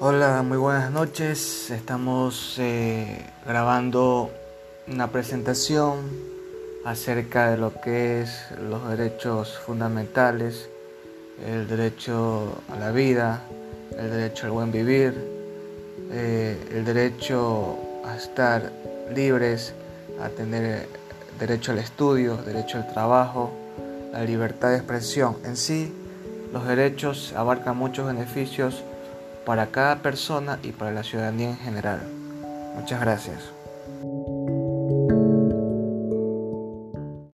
Hola, muy buenas noches. Estamos eh, grabando una presentación acerca de lo que es los derechos fundamentales, el derecho a la vida, el derecho al buen vivir, eh, el derecho a estar libres, a tener derecho al estudio, derecho al trabajo, la libertad de expresión. En sí, los derechos abarcan muchos beneficios para cada persona y para la ciudadanía en general. Muchas gracias.